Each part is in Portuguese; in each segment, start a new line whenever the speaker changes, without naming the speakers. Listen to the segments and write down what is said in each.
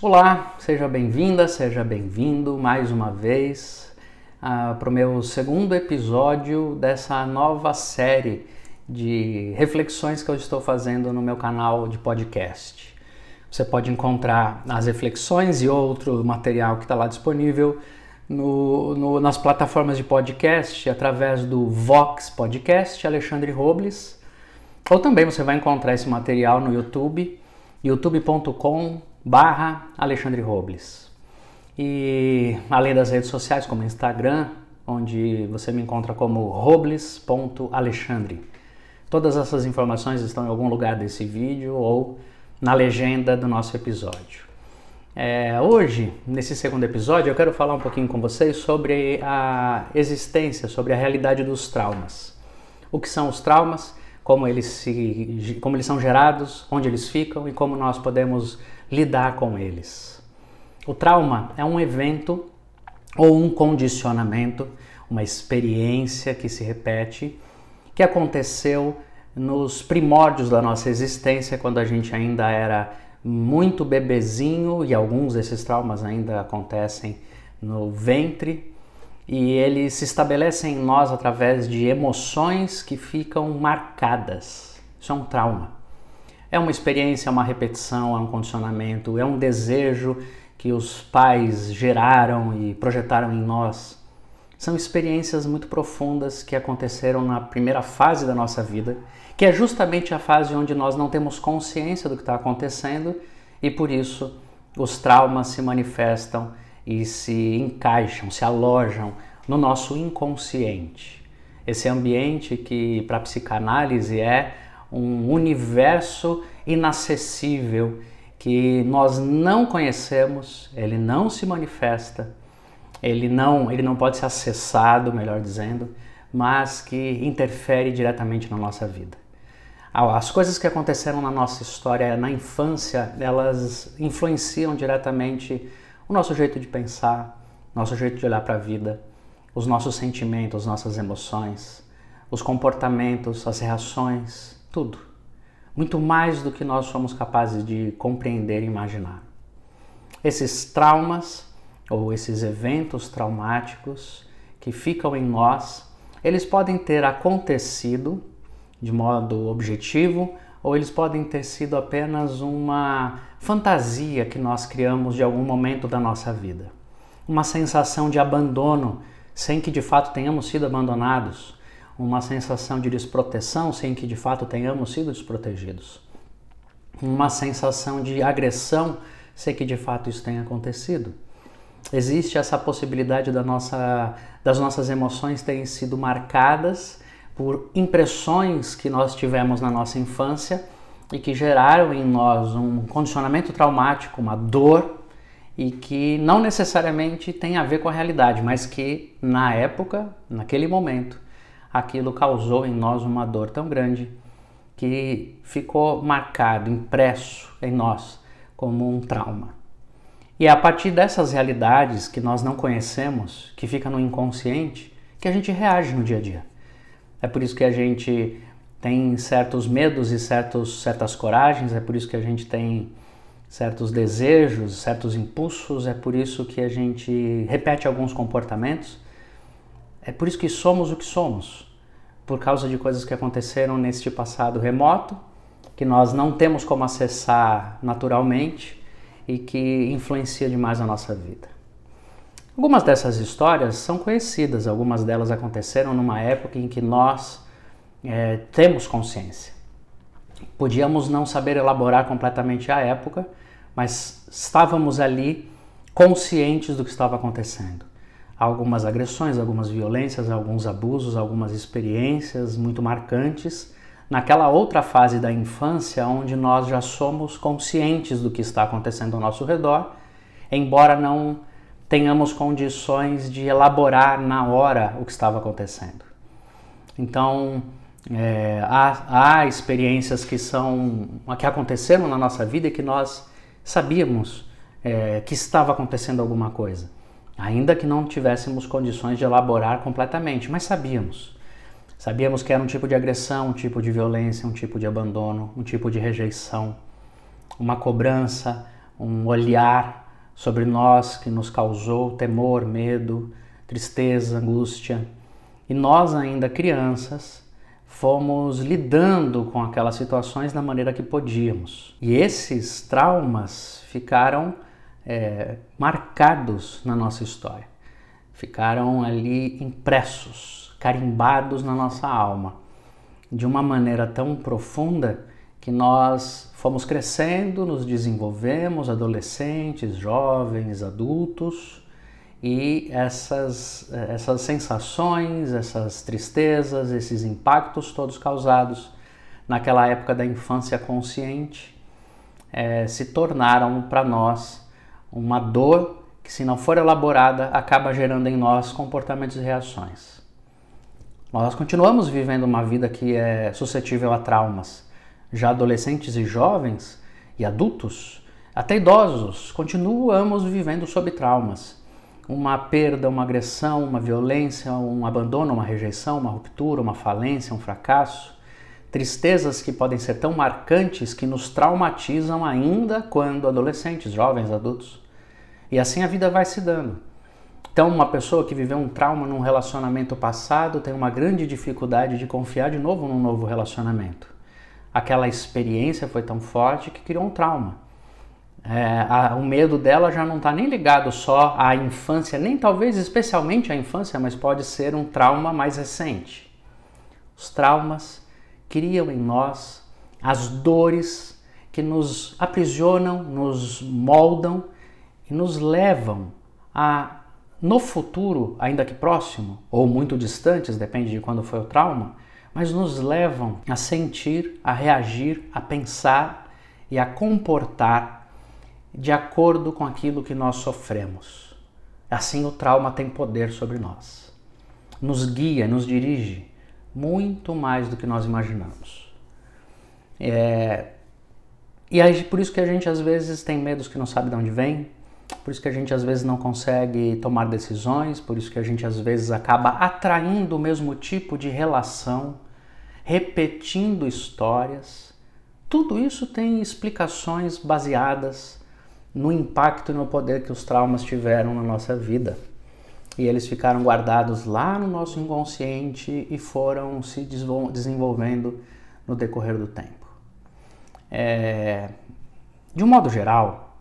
Olá, seja bem-vinda, seja bem-vindo mais uma vez uh, para o meu segundo episódio dessa nova série de reflexões que eu estou fazendo no meu canal de podcast. Você pode encontrar as reflexões e outro material que está lá disponível no, no, nas plataformas de podcast através do Vox Podcast Alexandre Robles, ou também você vai encontrar esse material no YouTube, youtube.com barra Alexandre Robles. E além das redes sociais como Instagram, onde você me encontra como robles.alexandre. Todas essas informações estão em algum lugar desse vídeo ou na legenda do nosso episódio. É, hoje, nesse segundo episódio, eu quero falar um pouquinho com vocês sobre a existência, sobre a realidade dos traumas. O que são os traumas, como eles, se, como eles são gerados, onde eles ficam e como nós podemos lidar com eles. O trauma é um evento ou um condicionamento, uma experiência que se repete, que aconteceu nos primórdios da nossa existência, quando a gente ainda era muito bebezinho, e alguns desses traumas ainda acontecem no ventre, e eles se estabelecem em nós através de emoções que ficam marcadas. Isso é um trauma. É uma experiência, é uma repetição, é um condicionamento, é um desejo que os pais geraram e projetaram em nós. São experiências muito profundas que aconteceram na primeira fase da nossa vida, que é justamente a fase onde nós não temos consciência do que está acontecendo e por isso os traumas se manifestam e se encaixam, se alojam no nosso inconsciente. Esse ambiente que para psicanálise é um universo inacessível que nós não conhecemos, ele não se manifesta, ele não, ele não pode ser acessado, melhor dizendo, mas que interfere diretamente na nossa vida. As coisas que aconteceram na nossa história na infância, elas influenciam diretamente o nosso jeito de pensar, nosso jeito de olhar para a vida, os nossos sentimentos, nossas emoções, os comportamentos, as reações, tudo. Muito mais do que nós somos capazes de compreender e imaginar. Esses traumas ou esses eventos traumáticos que ficam em nós, eles podem ter acontecido de modo objetivo ou eles podem ter sido apenas uma fantasia que nós criamos de algum momento da nossa vida. Uma sensação de abandono sem que de fato tenhamos sido abandonados, uma sensação de desproteção sem que de fato tenhamos sido desprotegidos, uma sensação de agressão sem que de fato isso tenha acontecido. Existe essa possibilidade da nossa, das nossas emoções terem sido marcadas por impressões que nós tivemos na nossa infância e que geraram em nós um condicionamento traumático, uma dor e que não necessariamente tem a ver com a realidade, mas que na época, naquele momento, aquilo causou em nós uma dor tão grande que ficou marcado, impresso em nós como um trauma. E é a partir dessas realidades que nós não conhecemos, que fica no inconsciente, que a gente reage no dia a dia. É por isso que a gente tem certos medos e certos, certas coragens, é por isso que a gente tem certos desejos, certos impulsos, é por isso que a gente repete alguns comportamentos é por isso que somos o que somos, por causa de coisas que aconteceram neste passado remoto, que nós não temos como acessar naturalmente e que influencia demais a nossa vida. Algumas dessas histórias são conhecidas, algumas delas aconteceram numa época em que nós é, temos consciência. Podíamos não saber elaborar completamente a época, mas estávamos ali conscientes do que estava acontecendo algumas agressões, algumas violências, alguns abusos, algumas experiências muito marcantes naquela outra fase da infância onde nós já somos conscientes do que está acontecendo ao nosso redor, embora não tenhamos condições de elaborar na hora o que estava acontecendo. Então, é, há, há experiências que são que aconteceram na nossa vida e que nós sabíamos é, que estava acontecendo alguma coisa ainda que não tivéssemos condições de elaborar completamente, mas sabíamos. Sabíamos que era um tipo de agressão, um tipo de violência, um tipo de abandono, um tipo de rejeição, uma cobrança, um olhar sobre nós que nos causou temor, medo, tristeza, angústia. E nós, ainda crianças, fomos lidando com aquelas situações da maneira que podíamos. E esses traumas ficaram é, marcados na nossa história, ficaram ali impressos, carimbados na nossa alma, de uma maneira tão profunda que nós fomos crescendo, nos desenvolvemos, adolescentes, jovens, adultos, e essas, essas sensações, essas tristezas, esses impactos todos causados naquela época da infância consciente é, se tornaram para nós uma dor que, se não for elaborada, acaba gerando em nós comportamentos e reações. Nós continuamos vivendo uma vida que é suscetível a traumas. Já adolescentes e jovens e adultos, até idosos, continuamos vivendo sob traumas uma perda, uma agressão, uma violência, um abandono, uma rejeição, uma ruptura, uma falência, um fracasso. Tristezas que podem ser tão marcantes que nos traumatizam ainda quando adolescentes, jovens, adultos. E assim a vida vai se dando. Então, uma pessoa que viveu um trauma num relacionamento passado tem uma grande dificuldade de confiar de novo num novo relacionamento. Aquela experiência foi tão forte que criou um trauma. É, a, o medo dela já não está nem ligado só à infância, nem talvez especialmente à infância, mas pode ser um trauma mais recente. Os traumas criam em nós as dores que nos aprisionam, nos moldam e nos levam a, no futuro, ainda que próximo ou muito distantes, depende de quando foi o trauma, mas nos levam a sentir, a reagir, a pensar e a comportar de acordo com aquilo que nós sofremos. Assim, o trauma tem poder sobre nós. Nos guia, nos dirige muito mais do que nós imaginamos. É... E aí, por isso que a gente às vezes tem medos que não sabe de onde vem, por isso que a gente às vezes não consegue tomar decisões, por isso que a gente às vezes acaba atraindo o mesmo tipo de relação, repetindo histórias. Tudo isso tem explicações baseadas no impacto e no poder que os traumas tiveram na nossa vida. E eles ficaram guardados lá no nosso inconsciente e foram se desenvolvendo no decorrer do tempo. É... De um modo geral,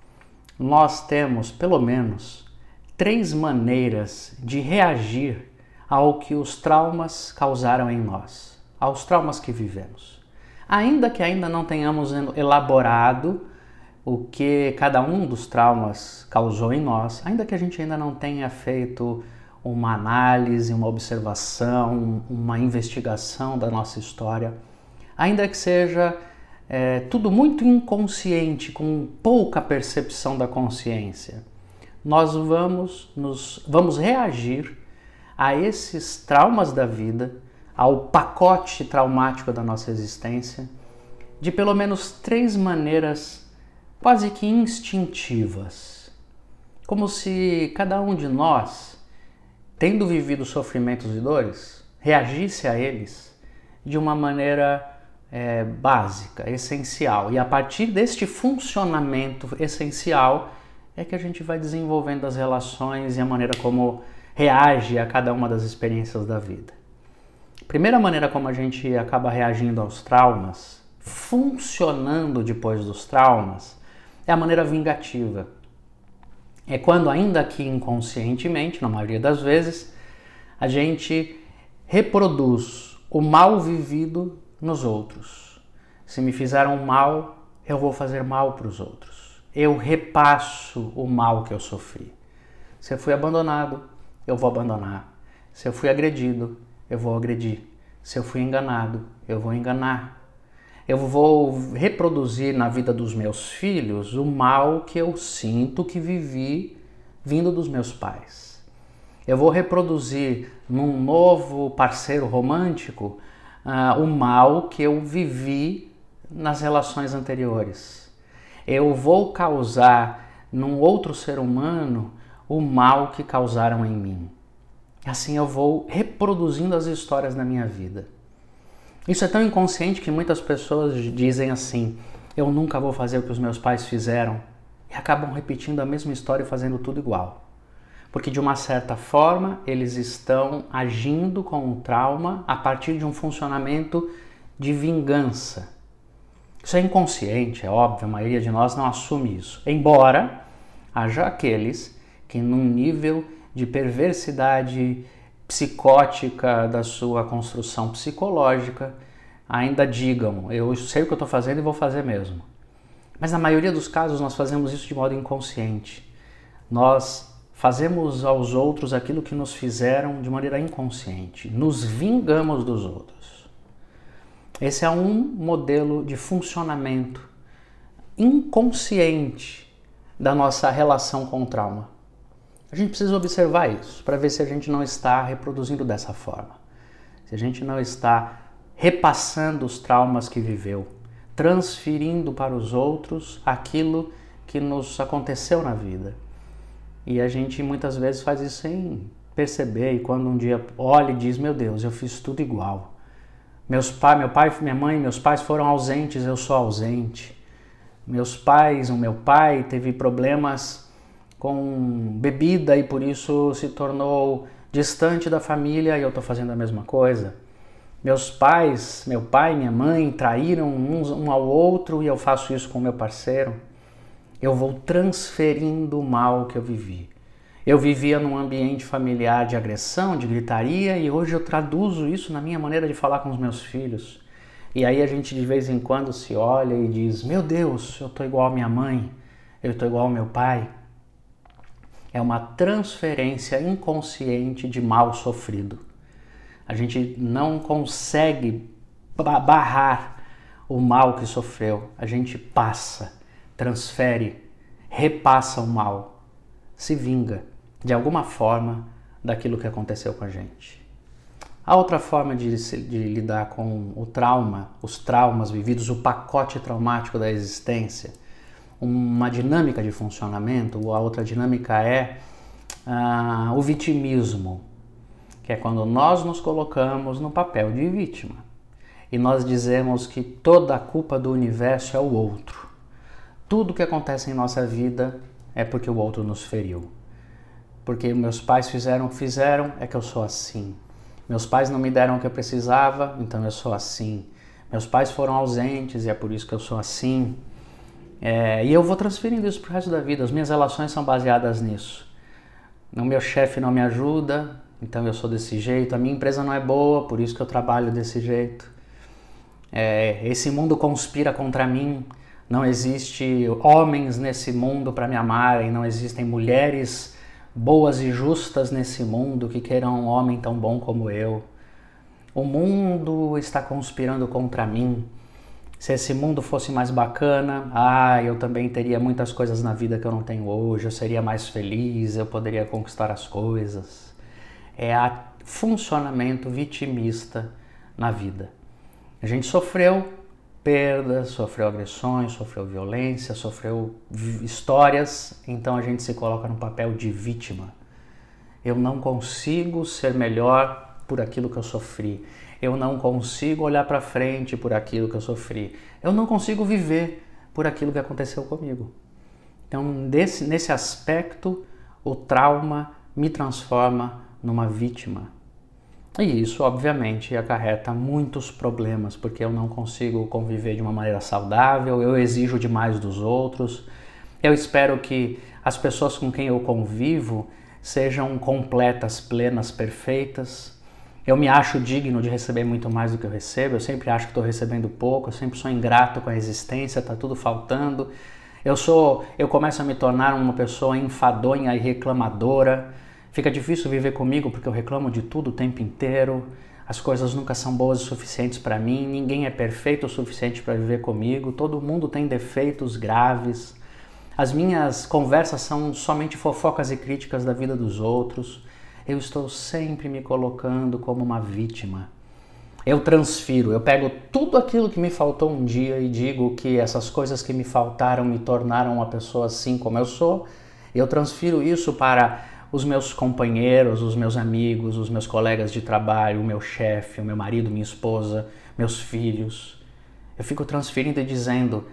nós temos pelo menos três maneiras de reagir ao que os traumas causaram em nós, aos traumas que vivemos. Ainda que ainda não tenhamos elaborado o que cada um dos traumas causou em nós, ainda que a gente ainda não tenha feito uma análise, uma observação, uma investigação da nossa história, ainda que seja é, tudo muito inconsciente, com pouca percepção da consciência, nós vamos, nos, vamos reagir a esses traumas da vida, ao pacote traumático da nossa existência, de pelo menos três maneiras quase que instintivas, como se cada um de nós, tendo vivido sofrimentos e dores, reagisse a eles de uma maneira é, básica, essencial. E a partir deste funcionamento essencial é que a gente vai desenvolvendo as relações e a maneira como reage a cada uma das experiências da vida. Primeira maneira como a gente acaba reagindo aos traumas, funcionando depois dos traumas, é a maneira vingativa. É quando, ainda que inconscientemente, na maioria das vezes, a gente reproduz o mal vivido nos outros. Se me fizeram mal, eu vou fazer mal para os outros. Eu repasso o mal que eu sofri. Se eu fui abandonado, eu vou abandonar. Se eu fui agredido, eu vou agredir. Se eu fui enganado, eu vou enganar eu vou reproduzir na vida dos meus filhos o mal que eu sinto que vivi vindo dos meus pais. Eu vou reproduzir num novo parceiro romântico uh, o mal que eu vivi nas relações anteriores. Eu vou causar num outro ser humano o mal que causaram em mim. Assim eu vou reproduzindo as histórias da minha vida. Isso é tão inconsciente que muitas pessoas dizem assim: eu nunca vou fazer o que os meus pais fizeram. E acabam repetindo a mesma história e fazendo tudo igual. Porque de uma certa forma eles estão agindo com o trauma a partir de um funcionamento de vingança. Isso é inconsciente, é óbvio, a maioria de nós não assume isso. Embora haja aqueles que, num nível de perversidade psicótica da sua construção psicológica, ainda digam: eu sei o que eu estou fazendo e vou fazer mesmo. Mas na maioria dos casos nós fazemos isso de modo inconsciente. Nós fazemos aos outros aquilo que nos fizeram de maneira inconsciente. Nos vingamos dos outros. Esse é um modelo de funcionamento inconsciente da nossa relação com o trauma. A gente precisa observar isso para ver se a gente não está reproduzindo dessa forma. Se a gente não está repassando os traumas que viveu, transferindo para os outros aquilo que nos aconteceu na vida. E a gente muitas vezes faz isso sem perceber e quando um dia olha e diz: "Meu Deus, eu fiz tudo igual". Meus pai, meu pai, minha mãe, meus pais foram ausentes, eu sou ausente. Meus pais, o meu pai teve problemas com bebida e por isso se tornou distante da família e eu estou fazendo a mesma coisa. Meus pais, meu pai e minha mãe traíram uns um ao outro e eu faço isso com meu parceiro. Eu vou transferindo o mal que eu vivi. Eu vivia num ambiente familiar de agressão, de gritaria, e hoje eu traduzo isso na minha maneira de falar com os meus filhos. E aí a gente de vez em quando se olha e diz: Meu Deus, eu estou igual à minha mãe, eu estou igual ao meu pai. É uma transferência inconsciente de mal sofrido. A gente não consegue barrar o mal que sofreu, a gente passa, transfere, repassa o mal, se vinga de alguma forma daquilo que aconteceu com a gente. A outra forma de, de, lidar com o trauma, os traumas vividos, o pacote traumático da existência, uma dinâmica de funcionamento, a outra dinâmica é ah, o vitimismo, que é quando nós nos colocamos no papel de vítima e nós dizemos que toda a culpa do universo é o outro. Tudo que acontece em nossa vida é porque o outro nos feriu porque meus pais fizeram fizeram, é que eu sou assim. Meus pais não me deram o que eu precisava, então eu sou assim. Meus pais foram ausentes e é por isso que eu sou assim. É, e eu vou transferindo isso para o resto da vida. As minhas relações são baseadas nisso. O meu chefe não me ajuda, então eu sou desse jeito. A minha empresa não é boa, por isso que eu trabalho desse jeito. É, esse mundo conspira contra mim. Não existe homens nesse mundo para me amarem, não existem mulheres boas e justas nesse mundo que queiram um homem tão bom como eu. O mundo está conspirando contra mim. Se esse mundo fosse mais bacana, ah, eu também teria muitas coisas na vida que eu não tenho hoje, eu seria mais feliz, eu poderia conquistar as coisas. É a funcionamento vitimista na vida. A gente sofreu perdas, sofreu agressões, sofreu violência, sofreu histórias, então a gente se coloca no papel de vítima. Eu não consigo ser melhor por aquilo que eu sofri. Eu não consigo olhar para frente por aquilo que eu sofri. Eu não consigo viver por aquilo que aconteceu comigo. Então, desse, nesse aspecto, o trauma me transforma numa vítima. E isso, obviamente, acarreta muitos problemas, porque eu não consigo conviver de uma maneira saudável, eu exijo demais dos outros. Eu espero que as pessoas com quem eu convivo sejam completas, plenas, perfeitas. Eu me acho digno de receber muito mais do que eu recebo, eu sempre acho que estou recebendo pouco, eu sempre sou ingrato com a existência, está tudo faltando. Eu sou, eu começo a me tornar uma pessoa enfadonha e reclamadora. Fica difícil viver comigo porque eu reclamo de tudo o tempo inteiro. As coisas nunca são boas o suficientes para mim, ninguém é perfeito o suficiente para viver comigo, todo mundo tem defeitos graves. As minhas conversas são somente fofocas e críticas da vida dos outros. Eu estou sempre me colocando como uma vítima. Eu transfiro, eu pego tudo aquilo que me faltou um dia e digo que essas coisas que me faltaram me tornaram uma pessoa assim como eu sou. Eu transfiro isso para os meus companheiros, os meus amigos, os meus colegas de trabalho, o meu chefe, o meu marido, minha esposa, meus filhos. Eu fico transferindo e dizendo: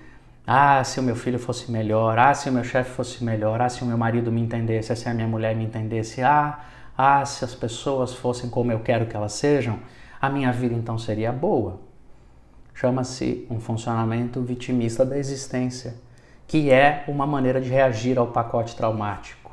Ah, se o meu filho fosse melhor, ah, se o meu chefe fosse melhor, ah, se o meu marido me entendesse, ah, se a minha mulher me entendesse, ah, ah, se as pessoas fossem como eu quero que elas sejam, a minha vida então seria boa. Chama-se um funcionamento vitimista da existência, que é uma maneira de reagir ao pacote traumático.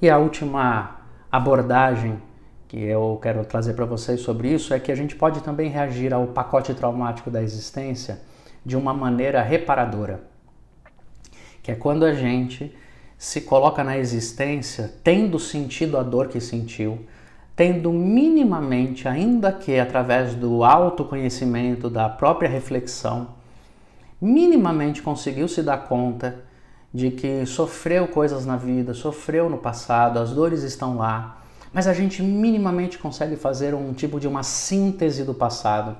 E a última abordagem que eu quero trazer para vocês sobre isso é que a gente pode também reagir ao pacote traumático da existência de uma maneira reparadora, que é quando a gente se coloca na existência tendo sentido a dor que sentiu, tendo minimamente, ainda que através do autoconhecimento, da própria reflexão, minimamente conseguiu se dar conta de que sofreu coisas na vida, sofreu no passado, as dores estão lá, mas a gente minimamente consegue fazer um tipo de uma síntese do passado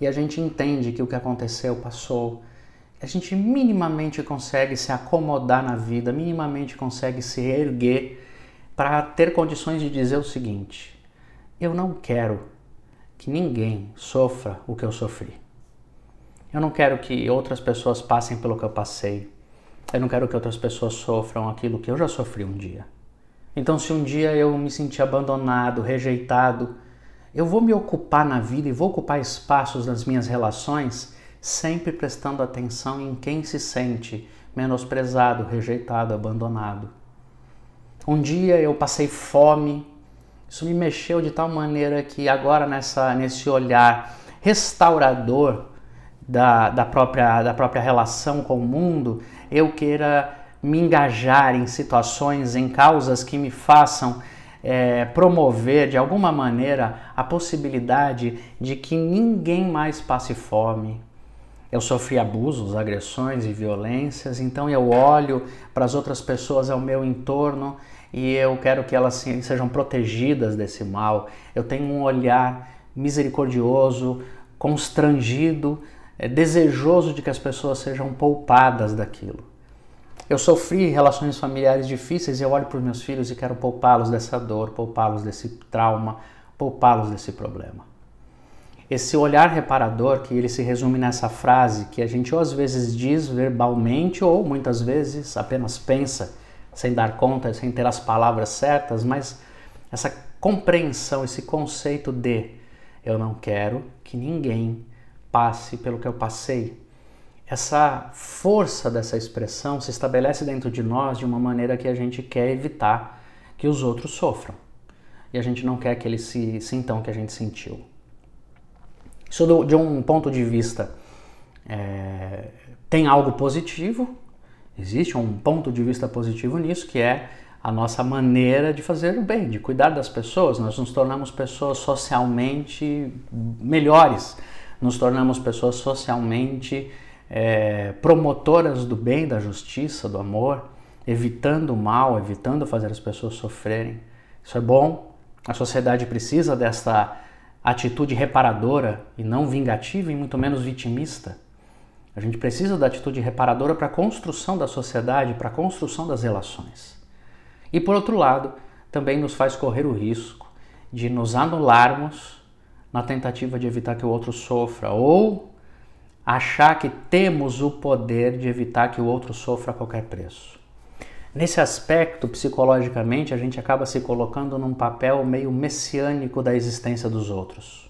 e a gente entende que o que aconteceu passou. A gente minimamente consegue se acomodar na vida, minimamente consegue se erguer para ter condições de dizer o seguinte: eu não quero que ninguém sofra o que eu sofri. Eu não quero que outras pessoas passem pelo que eu passei. Eu não quero que outras pessoas sofram aquilo que eu já sofri um dia. Então, se um dia eu me sentir abandonado, rejeitado, eu vou me ocupar na vida e vou ocupar espaços nas minhas relações, sempre prestando atenção em quem se sente menosprezado, rejeitado, abandonado. Um dia eu passei fome, isso me mexeu de tal maneira que agora nessa, nesse olhar restaurador da, da, própria, da própria relação com o mundo, eu queira me engajar em situações, em causas que me façam é, promover de alguma maneira a possibilidade de que ninguém mais passe fome. Eu sofri abusos, agressões e violências, então eu olho para as outras pessoas ao meu entorno e eu quero que elas sejam protegidas desse mal. Eu tenho um olhar misericordioso, constrangido, é, desejoso de que as pessoas sejam poupadas daquilo. Eu sofri relações familiares difíceis e eu olho para os meus filhos e quero poupá-los dessa dor, poupá-los desse trauma, poupá-los desse problema. Esse olhar reparador, que ele se resume nessa frase que a gente ou às vezes diz verbalmente ou muitas vezes apenas pensa, sem dar conta, sem ter as palavras certas, mas essa compreensão, esse conceito de eu não quero que ninguém passe pelo que eu passei, essa força dessa expressão se estabelece dentro de nós de uma maneira que a gente quer evitar que os outros sofram. E a gente não quer que eles se sintam o que a gente sentiu. Isso do, de um ponto de vista é, tem algo positivo, existe um ponto de vista positivo nisso, que é a nossa maneira de fazer o bem, de cuidar das pessoas. Nós nos tornamos pessoas socialmente melhores, nos tornamos pessoas socialmente é, promotoras do bem, da justiça, do amor, evitando o mal, evitando fazer as pessoas sofrerem. Isso é bom. A sociedade precisa dessa atitude reparadora e não vingativa e muito menos vitimista. A gente precisa da atitude reparadora para a construção da sociedade, para a construção das relações. E por outro lado, também nos faz correr o risco de nos anularmos na tentativa de evitar que o outro sofra ou achar que temos o poder de evitar que o outro sofra a qualquer preço. Nesse aspecto, psicologicamente, a gente acaba se colocando num papel meio messiânico da existência dos outros.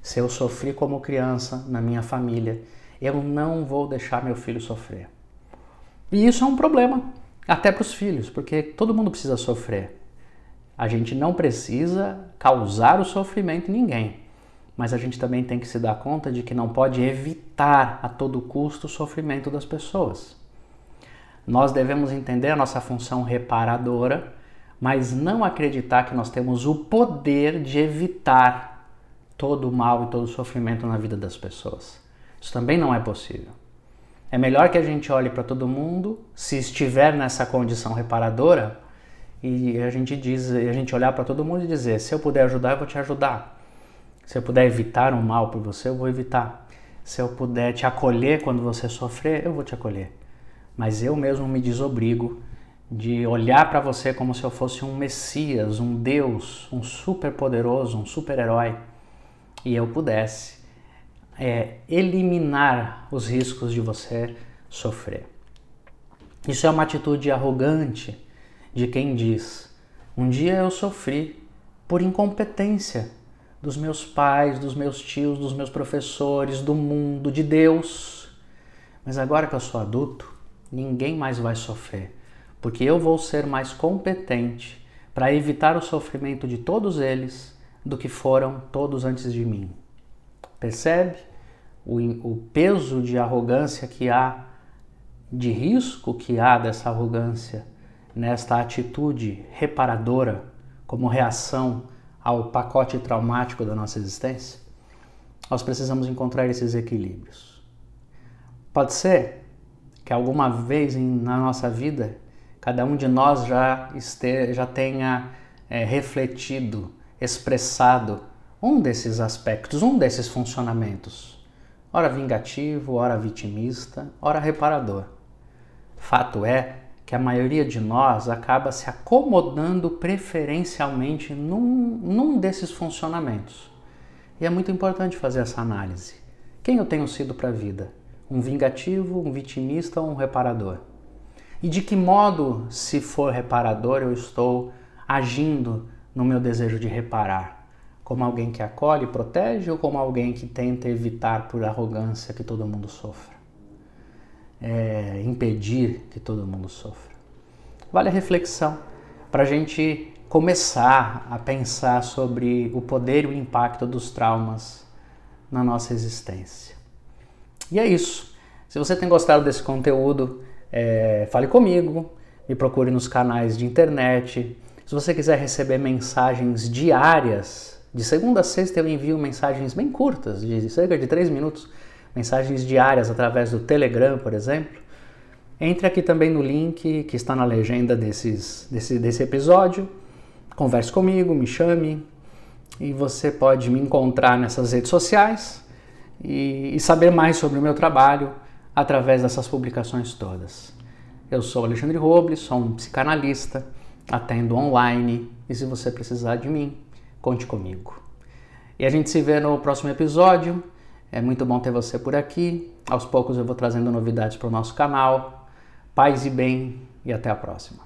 Se eu sofri como criança na minha família, eu não vou deixar meu filho sofrer. E isso é um problema, até para os filhos, porque todo mundo precisa sofrer. A gente não precisa causar o sofrimento em ninguém mas a gente também tem que se dar conta de que não pode evitar a todo custo o sofrimento das pessoas. Nós devemos entender a nossa função reparadora, mas não acreditar que nós temos o poder de evitar todo o mal e todo o sofrimento na vida das pessoas. Isso também não é possível. É melhor que a gente olhe para todo mundo, se estiver nessa condição reparadora, e a gente diz, a gente olhar para todo mundo e dizer: se eu puder ajudar, eu vou te ajudar. Se eu puder evitar um mal por você, eu vou evitar. Se eu puder te acolher quando você sofrer, eu vou te acolher. Mas eu mesmo me desobrigo de olhar para você como se eu fosse um Messias, um Deus, um super poderoso, um super herói e eu pudesse é, eliminar os riscos de você sofrer. Isso é uma atitude arrogante de quem diz: um dia eu sofri por incompetência dos meus pais, dos meus tios, dos meus professores, do mundo, de Deus. Mas agora que eu sou adulto, ninguém mais vai sofrer, porque eu vou ser mais competente para evitar o sofrimento de todos eles do que foram todos antes de mim. Percebe o, o peso de arrogância que há, de risco que há dessa arrogância nesta atitude reparadora como reação ao pacote traumático da nossa existência? Nós precisamos encontrar esses equilíbrios. Pode ser que alguma vez na nossa vida cada um de nós já, este, já tenha é, refletido, expressado um desses aspectos, um desses funcionamentos. Ora vingativo, ora vitimista, ora reparador. Fato é que a maioria de nós acaba se acomodando preferencialmente num, num desses funcionamentos. E é muito importante fazer essa análise. Quem eu tenho sido para a vida? Um vingativo, um vitimista ou um reparador? E de que modo, se for reparador, eu estou agindo no meu desejo de reparar? Como alguém que acolhe e protege ou como alguém que tenta evitar por arrogância que todo mundo sofra? é, impedir que todo mundo sofra. Vale a reflexão para a gente começar a pensar sobre o poder e o impacto dos traumas na nossa existência. E é isso. Se você tem gostado desse conteúdo, é, fale comigo, me procure nos canais de internet. Se você quiser receber mensagens diárias, de segunda a sexta eu envio mensagens bem curtas, de cerca de 3 minutos, mensagens diárias através do Telegram, por exemplo. Entre aqui também no link que está na legenda desses, desse, desse episódio. Converse comigo, me chame e você pode me encontrar nessas redes sociais e, e saber mais sobre o meu trabalho através dessas publicações todas. Eu sou Alexandre Robles, sou um psicanalista, atendo online e se você precisar de mim, conte comigo. E a gente se vê no próximo episódio. É muito bom ter você por aqui. Aos poucos eu vou trazendo novidades para o nosso canal. Paz e bem e até a próxima.